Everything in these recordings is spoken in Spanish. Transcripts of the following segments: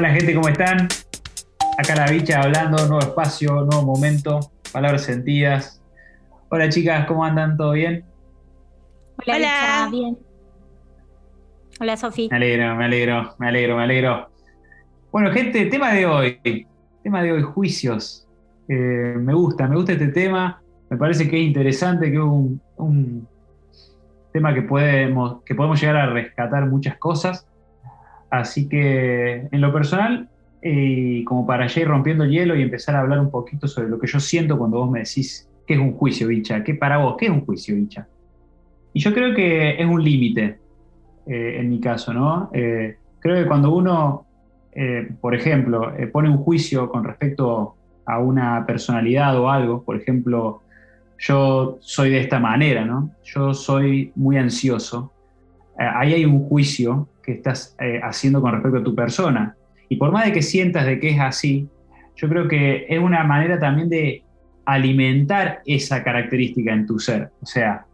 Hola gente, ¿cómo están? Acá la bicha hablando, nuevo espacio, nuevo momento, palabras sentidas. Hola chicas, ¿cómo andan? ¿Todo bien? Hola, Hola. bien. Hola Sofi. Me alegro, me alegro, me alegro, me alegro. Bueno, gente, tema de hoy. Tema de hoy, juicios. Eh, me gusta, me gusta este tema. Me parece que es interesante, que es un, tema que podemos, que podemos llegar a rescatar muchas cosas. Así que en lo personal, y como para ya ir rompiendo el hielo y empezar a hablar un poquito sobre lo que yo siento cuando vos me decís qué es un juicio, bicha, qué para vos, qué es un juicio, bicha. Y yo creo que es un límite, eh, en mi caso, ¿no? Eh, creo que cuando uno, eh, por ejemplo, pone un juicio con respecto a una personalidad o algo, por ejemplo, yo soy de esta manera, ¿no? Yo soy muy ansioso. Ahí hay un juicio que estás eh, haciendo con respecto a tu persona. Y por más de que sientas de que es así, yo creo que es una manera también de alimentar esa característica en tu ser. O sea,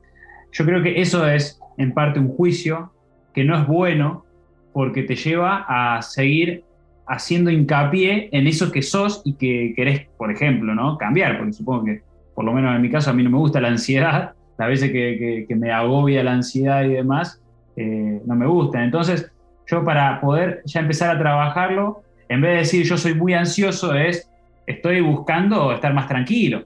yo creo que eso es en parte un juicio que no es bueno porque te lleva a seguir haciendo hincapié en eso que sos y que querés, por ejemplo, ¿no? cambiar, porque supongo que, por lo menos en mi caso, a mí no me gusta la ansiedad, las veces que me agobia la ansiedad y demás, eh, no me gustan. Entonces, yo para poder ya empezar a trabajarlo, en vez de decir yo soy muy ansioso, es estoy buscando estar más tranquilo.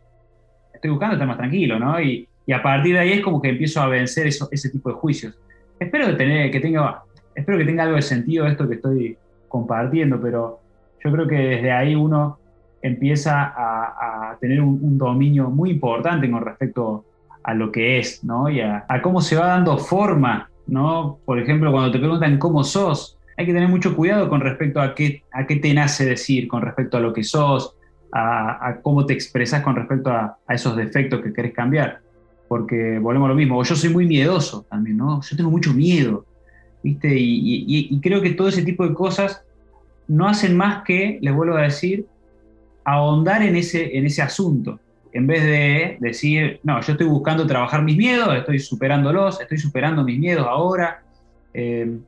Estoy buscando estar más tranquilo, ¿no? Y, a partir de ahí es como que empiezo a vencer eso, ese tipo de juicios. Espero, que, tener, que tenga, espero que tenga algo de sentido esto que estoy compartiendo, pero yo creo que desde ahí uno empieza a, tener un, dominio muy importante con respecto a lo que es, ¿no? Y a, a cómo se va dando forma ¿no? Por ejemplo, cuando te preguntan cómo sos, hay que tener mucho cuidado con respecto a qué, a qué te nace decir, con respecto a lo que sos, a, cómo te expresas con respecto a, esos defectos que querés cambiar. Porque volvemos a lo mismo, yo soy muy miedoso también, ¿no? Yo tengo mucho miedo, ¿viste? Y, creo que todo ese tipo de cosas no hacen más que, les vuelvo a decir, ahondar en ese, en ese asunto en vez de decir, no, yo estoy buscando trabajar mis miedos, estoy superándolos, estoy superando mis miedos ahora. Eh,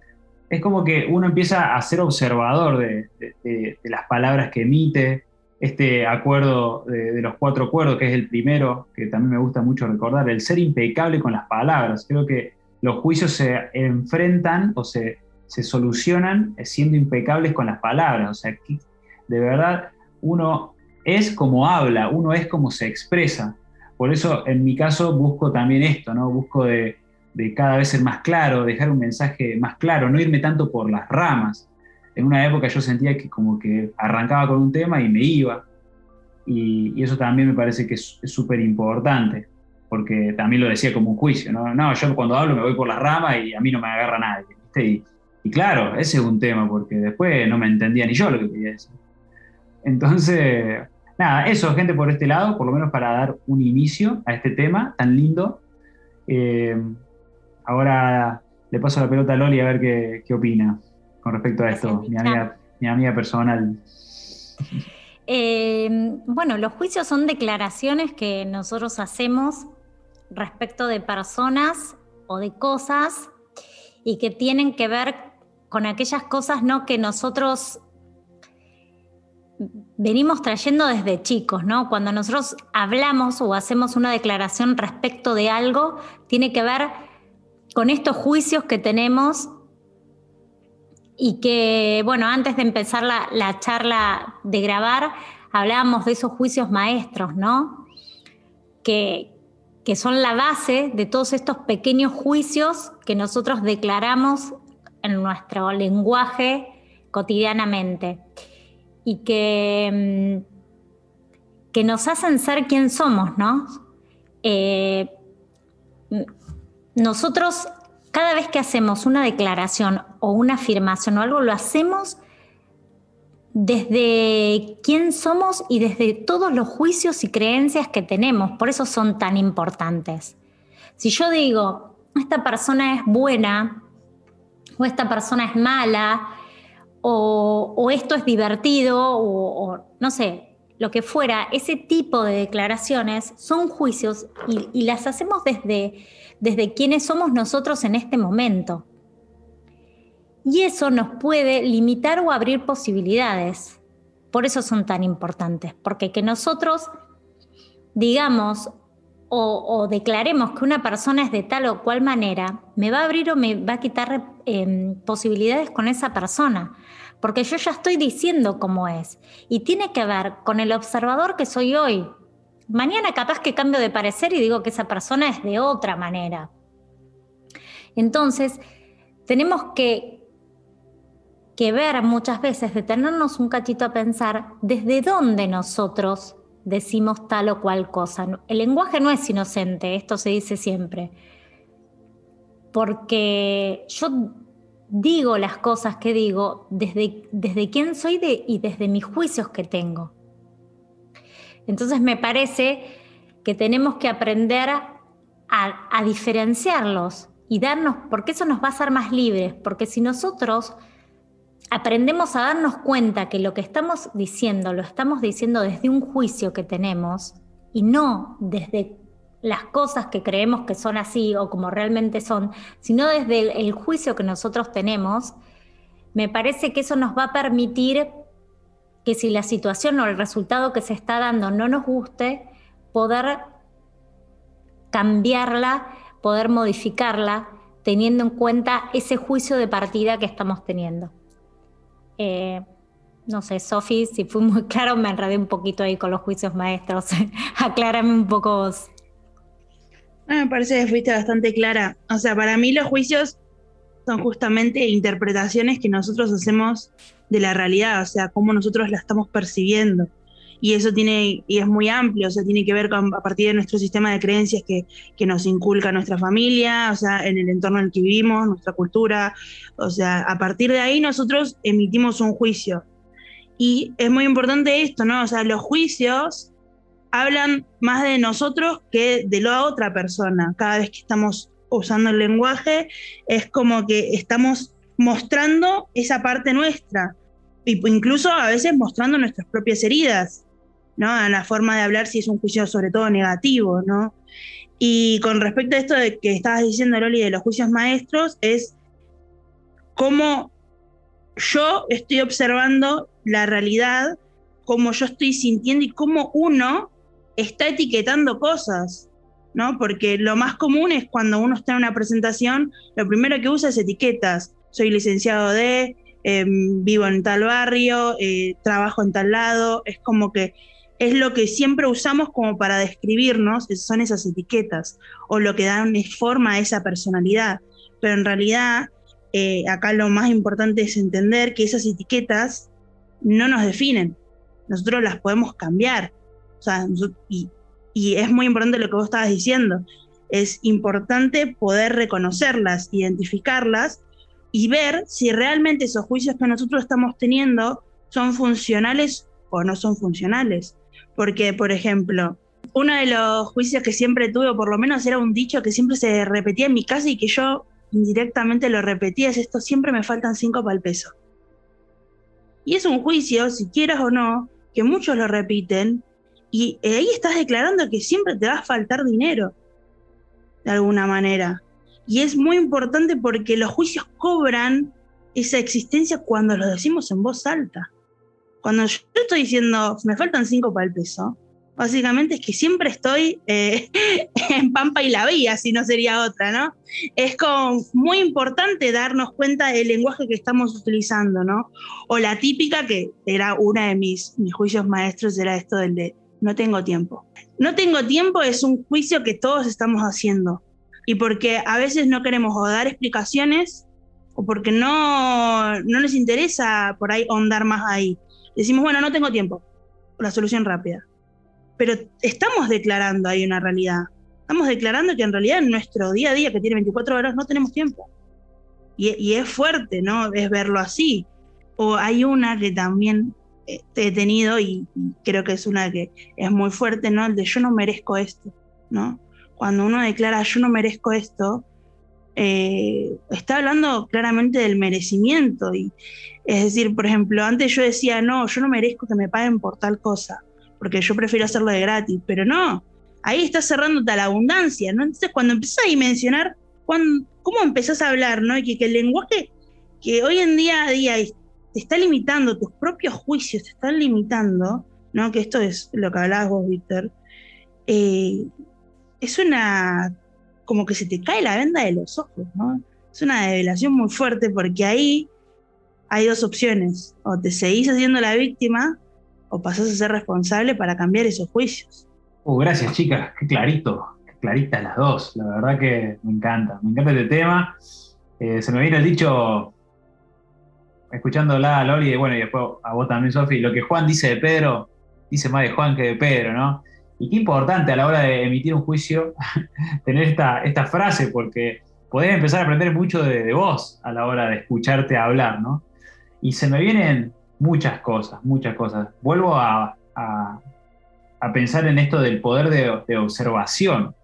es como que uno empieza a ser observador de, las palabras que emite, este acuerdo de, los cuatro acuerdos, que es el primero, que también me gusta mucho recordar, el ser impecable con las palabras. Creo que los juicios se enfrentan o se, se solucionan siendo impecables con las palabras. O sea, de verdad uno es como habla, uno es como se expresa. Por eso, en mi caso, busco también esto, ¿no? Busco de, cada vez ser más claro, dejar un mensaje más claro, no irme tanto por las ramas. En una época yo sentía que como que arrancaba con un tema y me iba. Y, eso también me parece que es súper importante, porque también lo decía como un juicio, ¿no? Yo cuando hablo me voy por las ramas y a mí no me agarra nadie. Y, y claro, ese es un tema, porque después no me entendía ni yo lo que quería decir. Entonces, nada, eso, gente, por este lado, por lo menos para dar un inicio a este tema tan lindo. Eh, ahora le paso la pelota a Loli a ver qué, opina con respecto a esto, mi amiga, mi amiga personal. Eh, bueno, los juicios son declaraciones que nosotros hacemos respecto de personas o de cosas y que tienen que ver con aquellas cosas ¿no? que nosotros venimos trayendo desde chicos, ¿no? Cuando nosotros hablamos o hacemos una declaración respecto de algo, tiene que ver con estos juicios que tenemos y que, bueno, antes de empezar la, charla de grabar, hablábamos de esos juicios maestros, ¿no? Que, que son la base de todos estos pequeños juicios que nosotros declaramos en nuestro lenguaje cotidianamente y que, mm, que nos hacen ser quien somos, ¿no? Eh, nosotros, cada vez que hacemos una declaración o una afirmación o algo, lo hacemos desde quién somos y desde todos los juicios y creencias que tenemos. Por eso son tan importantes. Si yo digo, esta persona es buena o esta persona es mala, o, esto es divertido, o, no sé, lo que fuera, ese tipo de declaraciones son juicios y, las hacemos desde, desde quiénes somos nosotros en este momento. Y eso nos puede limitar o abrir posibilidades. Por eso son tan importantes, porque que nosotros digamos o, declaremos que una persona es de tal o cual manera, me va a abrir o me va a quitar em, posibilidades con esa persona, porque yo ya estoy diciendo cómo es. Y tiene que ver con el observador que soy hoy. Mañana capaz que cambio de parecer y digo que esa persona es de otra manera. Entonces, tenemos que, que ver muchas veces, detenernos un cachito a pensar desde dónde nosotros decimos tal o cual cosa. El lenguaje no es inocente, esto se dice siempre, porque yo digo las cosas que digo desde, desde quién soy y desde mis juicios que tengo. Entonces me parece que tenemos que aprender a, a diferenciarlos y darnos, porque eso nos va a hacer más libres, porque si nosotros aprendemos a darnos cuenta que lo que estamos diciendo lo estamos diciendo desde un juicio que tenemos y no desde las cosas que creemos que son así o como realmente son, sino desde el, juicio que nosotros tenemos, me parece que eso nos va a permitir que si la situación o el resultado que se está dando no nos guste, poder cambiarla, poder modificarla, teniendo en cuenta ese juicio de partida que estamos teniendo. Eh, no sé, Sofi, si fui muy claro, me enredé un poquito ahí con los juicios maestros. Aclárame un poco vos. Ah, me parece que fuiste bastante clara. O sea, para mí los juicios son justamente interpretaciones que nosotros hacemos de la realidad, o sea, cómo nosotros la estamos percibiendo y eso tiene, y es muy amplio, o sea, tiene que ver con, a partir de nuestro sistema de creencias que, que nos inculca nuestra familia, o sea, en el entorno en el que vivimos, nuestra cultura, o sea, a partir de ahí nosotros emitimos un juicio. Y es muy importante esto, ¿no? O sea, los juicios hablan más de nosotros que de la otra persona. Cada vez que estamos usando el lenguaje, es como que estamos mostrando esa parte nuestra, incluso a veces mostrando nuestras propias heridas. ¿no? la forma de hablar si es un juicio sobre todo negativo, ¿no? Y con respecto a esto de que estabas diciendo, Loli, de los juicios maestros, es cómo yo estoy observando la realidad, cómo yo estoy sintiendo y cómo uno está etiquetando cosas, ¿no? Porque lo más común es cuando uno está en una presentación, lo primero que usa es etiquetas. Soy licenciado de, em, vivo en tal barrio, eh, trabajo en tal lado, es como que es lo que siempre usamos como para describirnos, son esas etiquetas, o lo que dan forma a esa personalidad. Pero en realidad, eh, acá lo más importante es entender que esas etiquetas no nos definen, nosotros las podemos cambiar. Y, es muy importante lo que vos estabas diciendo, es importante poder reconocerlas, identificarlas y ver si realmente esos juicios que nosotros estamos teniendo son funcionales o no son funcionales. Porque, por ejemplo, uno de los juicios que siempre tuve, o por lo menos era un dicho que siempre se repetía en mi casa y que yo indirectamente lo repetía, es esto, siempre me faltan cinco para el peso. Y es un juicio, si quieras o no, que muchos lo repiten, y ahí estás declarando que siempre te va a faltar dinero, de alguna manera. Y es muy importante porque los juicios cobran esa existencia cuando los decimos en voz alta. Cuando yo estoy diciendo, me faltan cinco para el peso, básicamente es que siempre estoy eh, en Pampa y la Vía, si no sería otra, ¿no? Es como muy importante darnos cuenta del lenguaje que estamos utilizando, ¿no? O la típica, que era una de mis, mis juicios maestros, era esto del de no tengo tiempo. No tengo tiempo es un juicio que todos estamos haciendo. Y porque a veces no queremos o dar explicaciones o porque no, no nos interesa por ahí ahondar más ahí. Decimos, bueno, no tengo tiempo, la solución rápida. Pero estamos declarando ahí una realidad. Estamos declarando que en realidad en nuestro día a día, que tiene 24 horas, no tenemos tiempo. Y, es fuerte, ¿no? Es verlo así. O hay una que también he tenido y, creo que es una que es muy fuerte, ¿no? El de yo no merezco esto, ¿no? Cuando uno declara yo no merezco esto, eh, está hablando claramente del merecimiento. Y, es decir, por ejemplo, antes yo decía, no, yo no merezco que me paguen por tal cosa, porque yo prefiero hacerlo de gratis, pero no, ahí estás cerrándote a la abundancia, ¿no? Entonces, cuando empiezas a dimensionar cómo empezás a hablar, ¿no? Y que, el lenguaje que hoy en día a día te está limitando, tus propios juicios te están limitando, ¿no? Que esto es lo que hablabas vos, Víctor. Eh, es una. como que se te cae la venda de los ojos, ¿no? Es una develación muy fuerte porque ahí hay dos opciones. O te seguís haciendo la víctima o pasás a ser responsable para cambiar esos juicios. Uh, gracias, chicas. Qué clarito, qué claritas las dos. La verdad que me encanta. Me encanta este tema. Eh, se me viene el dicho, escuchándola a Loli, y bueno, y después a vos también, Sofi, lo que Juan dice de Pedro, dice más de Juan que de Pedro, ¿no? Y qué importante a la hora de emitir un juicio tener esta, esta frase, porque podés empezar a aprender mucho de, vos a la hora de escucharte hablar, ¿no? Y se me vienen muchas cosas, muchas cosas. Vuelvo a, pensar en esto del poder de, observación.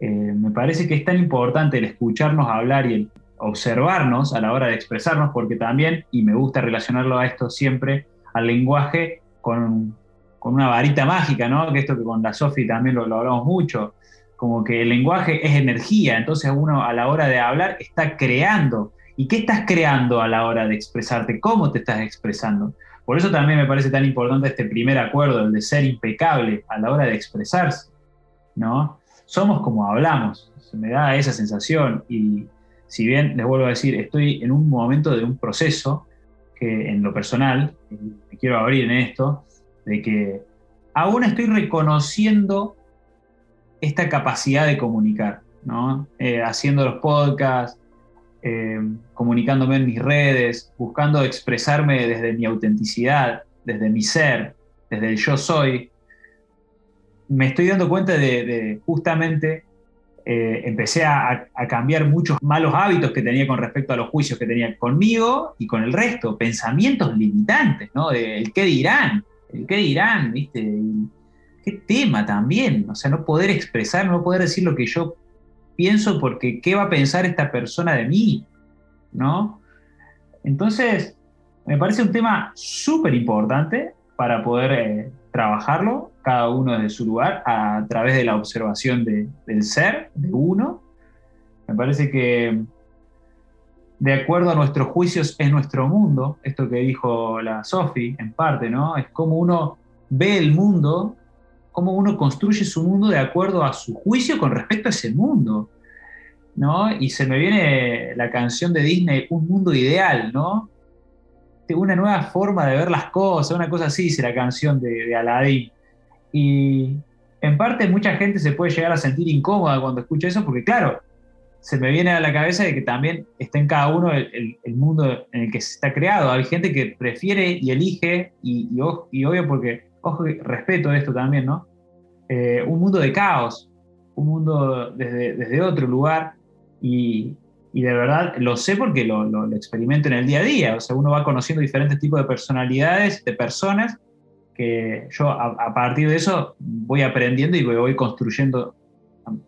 Eh, me parece que es tan importante el escucharnos hablar y el observarnos a la hora de expresarnos, porque también, y me gusta relacionarlo a esto siempre, al lenguaje con, una varita mágica, ¿no? Que esto que con la Sofi también lo, lo, hablamos mucho, como que el lenguaje es energía, entonces uno a la hora de hablar está creando. ¿Y qué estás creando a la hora de expresarte? ¿Cómo te estás expresando? Por eso también me parece tan importante este primer acuerdo, el de ser impecable a la hora de expresarse, ¿no? Somos como hablamos, se me da esa sensación y, si bien les vuelvo a decir, estoy en un momento de un proceso que en lo personal, me quiero abrir en esto, de que aún estoy reconociendo esta capacidad de comunicar, ¿no? Eh, haciendo los podcasts, eh, comunicándome en mis redes, buscando expresarme desde mi autenticidad, desde mi ser, desde el yo soy, me estoy dando cuenta de justamente eh, empecé a, cambiar muchos malos hábitos que tenía con respecto a los juicios que tenía conmigo y con el resto, pensamientos limitantes, ¿no? El qué dirán, el qué dirán, ¿viste? qué tema también, o sea, no poder expresar, no poder decir lo que yo pienso porque qué va a pensar esta persona de mí, ¿no? Entonces, me parece un tema súper importante para poder eh, trabajarlo, cada uno desde su lugar, a través de la observación del ser, de uno. Me parece que de acuerdo a nuestros juicios es nuestro mundo, esto que dijo la Sofi en parte, ¿no? Es como uno ve el mundo, cómo uno construye su mundo de acuerdo a su juicio con respecto a ese mundo, ¿no? Y se me viene la canción de Disney, Un Mundo Ideal, ¿no? Una nueva forma de ver las cosas, una cosa así dice la canción de, de Aladdin. Y en parte mucha gente se puede llegar a sentir incómoda cuando escucha eso, porque claro, se me viene a la cabeza de que también está en cada uno el, mundo en el que se está creado. Hay gente que prefiere y elige, y, y, obvio porque, ojo, respeto esto también, ¿no? Eh, un mundo de caos, un mundo desde, desde otro lugar, y, y de verdad lo sé porque lo, lo, experimento en el día a día. O sea, uno va conociendo diferentes tipos de personalidades, de personas, que yo a, partir de eso voy aprendiendo y voy, construyendo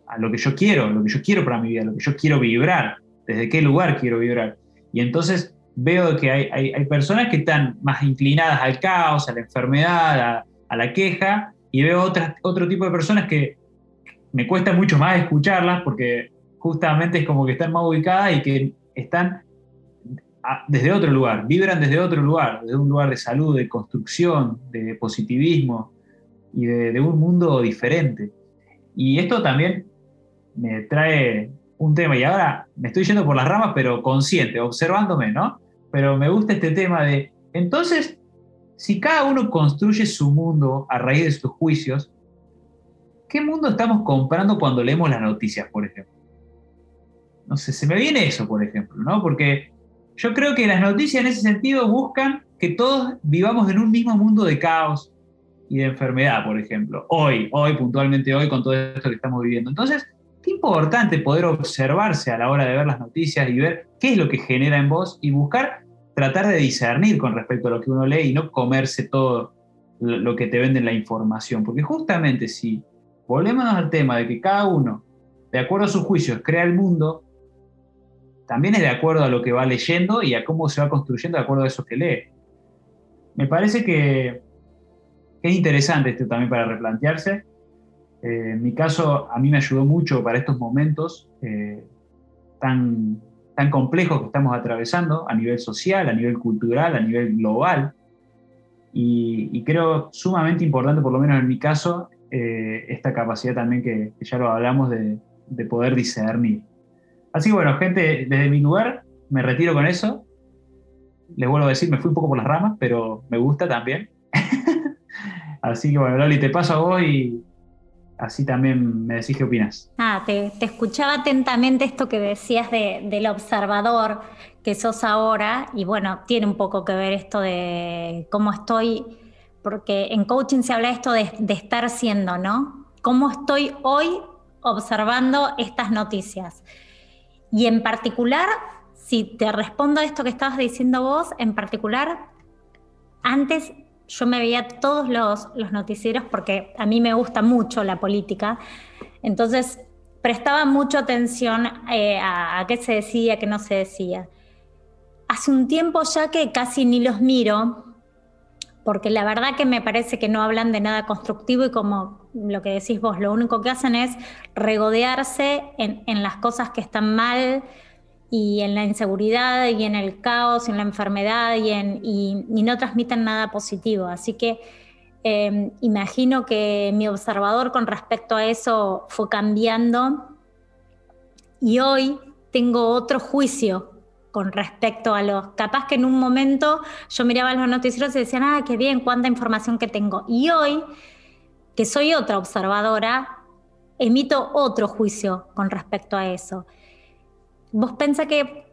a, lo que yo quiero, lo que yo quiero para mi vida, lo que yo quiero vibrar, desde qué lugar quiero vibrar. Y entonces veo que hay, hay, hay personas que están más inclinadas al caos, a la enfermedad, a, a la queja, y veo otras, otro tipo de personas que me cuesta mucho más escucharlas porque justamente es como que están más ubicadas y que están desde otro lugar, vibran desde otro lugar, desde un lugar de salud, de construcción, de positivismo y de, un mundo diferente. Y esto también me trae un tema, y ahora me estoy yendo por las ramas, pero consciente, observándome, ¿no? Pero me gusta este tema de, entonces, si cada uno construye su mundo a raíz de sus juicios, ¿qué mundo estamos comprando cuando leemos las noticias, por ejemplo? No sé, se me viene eso, por ejemplo, ¿no? Porque yo creo que las noticias en ese sentido buscan que todos vivamos en un mismo mundo de caos y de enfermedad, por ejemplo. Hoy, hoy, puntualmente hoy, con todo esto que estamos viviendo. Entonces, qué importante poder observarse a la hora de ver las noticias y ver qué es lo que genera en vos y buscar tratar de discernir con respecto a lo que uno lee y no comerse todo lo que te venden la información. Porque justamente si volvemos al tema de que cada uno, de acuerdo a sus juicios, crea el mundo, también es de acuerdo a lo que va leyendo y a cómo se va construyendo de acuerdo a eso que lee. Me parece que, es interesante esto también para replantearse. Eh, en mi caso, a mí me ayudó mucho para estos momentos eh, tan, tan complejos que estamos atravesando a nivel social, a nivel cultural, a nivel global. Y, creo sumamente importante, por lo menos en mi caso, eh, esta capacidad también que, ya lo hablamos de, de poder discernir. Así que bueno, gente, desde mi lugar me retiro con eso. Les vuelvo a decir, me fui un poco por las ramas, pero me gusta también. Así que bueno, Loli, te paso a vos y así también me decís qué opinas. Ah, te, escuchaba atentamente esto que decías del observador que sos ahora y bueno, tiene un poco que ver esto de cómo estoy, porque en coaching se habla esto de, de estar siendo, ¿no? ¿Cómo estoy hoy observando estas noticias? Y en particular, si te respondo a esto que estabas diciendo vos, en particular, antes yo me veía todos los, noticieros porque a mí me gusta mucho la política, entonces prestaba mucha atención eh, a, qué se decía, qué no se decía. Hace un tiempo ya que casi ni los miro, porque la verdad que me parece que no hablan de nada constructivo y como lo que decís vos, lo único que hacen es regodearse en, en las cosas que están mal, y en la inseguridad y en el caos y en la enfermedad y, en, y, no transmiten nada positivo. Así que em, imagino que mi observador con respecto a eso fue cambiando y hoy tengo otro juicio con respecto a los, capaz que en un momento yo miraba los noticieros y decía, ah, qué bien, cuánta información que tengo. Y hoy, que soy otra observadora, emito otro juicio con respecto a eso vos pensás que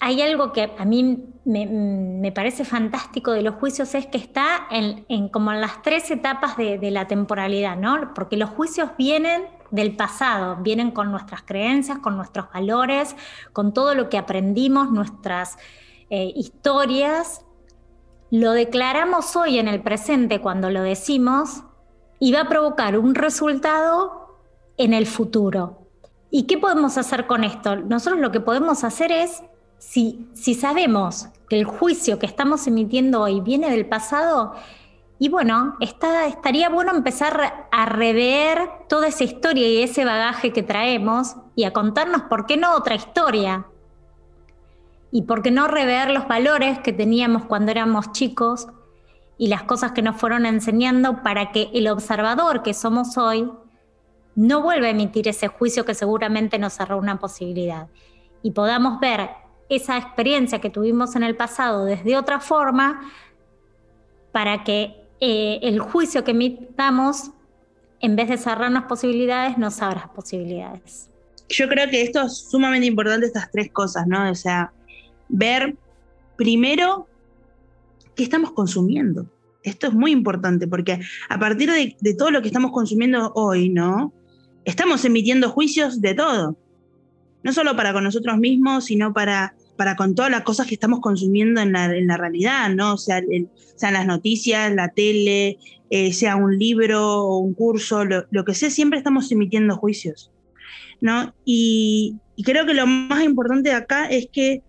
hay algo que a mí me, parece fantástico de los juicios, es que está en, como en las tres etapas de, la temporalidad, ¿no? Porque los juicios vienen del pasado, vienen con nuestras creencias, con nuestros valores, con todo lo que aprendimos, nuestras eh, historias. Lo declaramos hoy en el presente cuando lo decimos y va a provocar un resultado en el futuro. ¿Y qué podemos hacer con esto? Nosotros lo que podemos hacer es, si, si sabemos que el juicio que estamos emitiendo hoy viene del pasado, y bueno, estaría bueno empezar a rever toda esa historia y ese bagaje que traemos y a contarnos por qué no otra historia. Y por qué no rever los valores que teníamos cuando éramos chicos y las cosas que nos fueron enseñando para que el observador que somos hoy no vuelva a emitir ese juicio que seguramente nos cerró una posibilidad y podamos ver esa experiencia que tuvimos en el pasado desde otra forma para que eh, el juicio que emitamos, en vez de cerrarnos posibilidades, nos abra posibilidades. Yo creo que esto es sumamente importante, estas tres cosas, ¿no? O sea, ver primero qué estamos consumiendo. Esto es muy importante porque a partir de, de todo lo que estamos consumiendo hoy, ¿no? estamos emitiendo juicios de todo. No solo para con nosotros mismos, sino para, para con todas las cosas que estamos consumiendo en la, realidad, ¿no? Sea, sean las noticias, la tele, eh, sea un libro o un curso, lo, que sea, siempre estamos emitiendo juicios, ¿no? Y, y creo que lo más importante de acá es que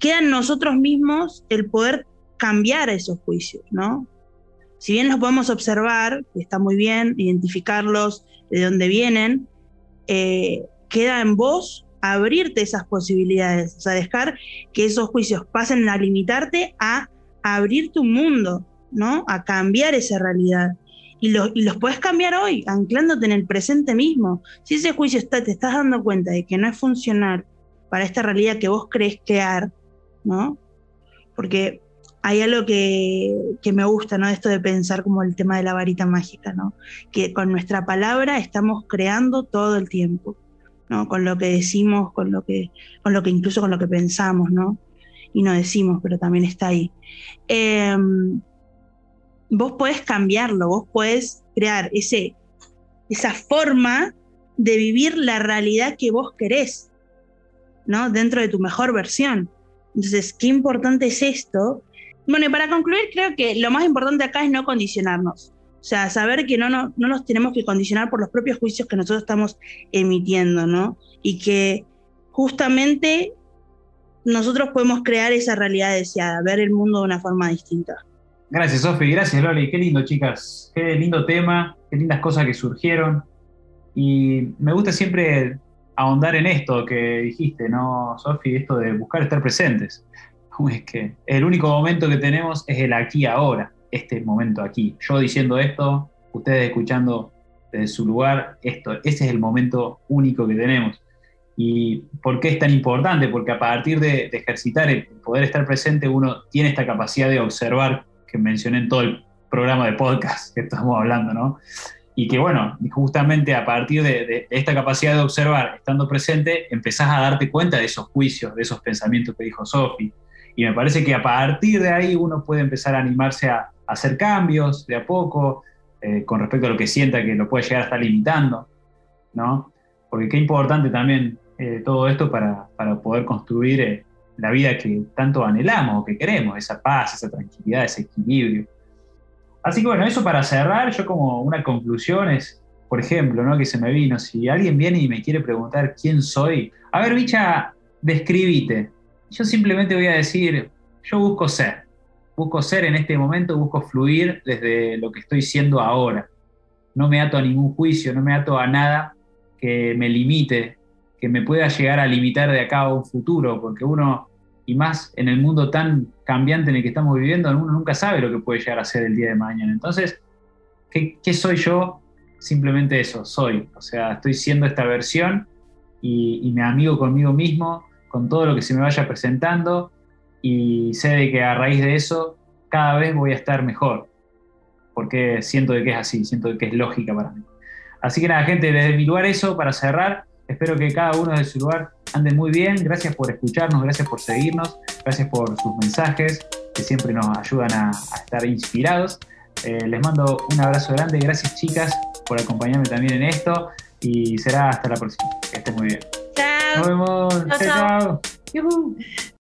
queda en nosotros mismos el poder cambiar esos juicios, ¿no? Si bien los podemos observar, está muy bien, identificarlos, de dónde vienen, eh, queda en vos abrirte esas posibilidades, o sea, dejar que esos juicios pasen a limitarte a, abrir tu mundo, ¿no? A cambiar esa realidad. Y, los puedes cambiar hoy, anclándote en el presente mismo. Si ese juicio está, te estás dando cuenta de que no es funcional para esta realidad que vos crees crear, ¿no? Porque hay algo que, me gusta, ¿no? Esto de pensar como el tema de la varita mágica, ¿no? Que con nuestra palabra estamos creando todo el tiempo, ¿no? Con lo que decimos, con lo que, con lo que incluso con lo que pensamos, ¿no? Y no decimos, pero también está ahí. Em, vos podés cambiarlo, vos podés crear ese, esa forma de vivir la realidad que vos querés, ¿no? Dentro de tu mejor versión. Entonces, qué importante es esto bueno, y para concluir, creo que lo más importante acá es no condicionarnos. O sea, saber que no, no, no nos tenemos que condicionar por los propios juicios que nosotros estamos emitiendo, ¿no? Y que justamente nosotros podemos crear esa realidad deseada, ver el mundo de una forma distinta. Gracias, Sofi. Gracias, Loli. Qué lindo, chicas. Qué lindo tema, qué lindas cosas que surgieron. Y me gusta siempre ahondar en esto que dijiste, ¿no, Sofi? Esto de buscar estar presentes. Es que el único momento que tenemos es el aquí ahora, este momento aquí. Yo diciendo esto, ustedes escuchando desde su lugar, esto, ese es el momento único que tenemos. ¿Y por qué es tan importante? Porque a partir de, de ejercitar el poder estar presente, uno tiene esta capacidad de observar, que mencioné en todo el programa de podcast que estamos hablando, ¿no? Y que bueno, justamente a partir de, esta capacidad de observar, estando presente, empezás a darte cuenta de esos juicios, de esos pensamientos que dijo Sofi. Y me parece que a partir de ahí uno puede empezar a animarse a, hacer cambios de a poco, eh, con respecto a lo que sienta que lo puede llegar a estar limitando, ¿no? Porque qué importante también eh, todo esto para, para poder construir eh, la vida que tanto anhelamos o que queremos, esa paz, esa tranquilidad, ese equilibrio. Así que bueno, eso para cerrar, yo como una conclusión es, por ejemplo, ¿no? que se me vino, si alguien viene y me quiere preguntar quién soy, a ver, bicha, describite. Yo simplemente voy a decir, yo busco ser, busco ser en este momento, busco fluir desde lo que estoy siendo ahora. No me ato a ningún juicio, no me ato a nada que me limite, que me pueda llegar a limitar de acá a un futuro, porque uno y más en el mundo tan cambiante en el que estamos viviendo, uno nunca sabe lo que puede llegar a ser el día de mañana. Entonces, ¿qué, soy yo? Simplemente eso, soy. O sea, estoy siendo esta versión y, me amigo conmigo mismo, con todo lo que se me vaya presentando y sé de que a raíz de eso cada vez voy a estar mejor, porque siento de que es así, siento de que es lógica para mí. Así que nada, gente, desde mi lugar eso, para cerrar, espero que cada uno de su lugar anden muy bien. Gracias por escucharnos, gracias por seguirnos, gracias por sus mensajes que siempre nos ayudan a, estar inspirados. Eh, les mando un abrazo grande. Gracias, chicas, por acompañarme también en esto. Y será hasta la próxima. Que estén muy bien. Chao. Nos vemos. chao. chao.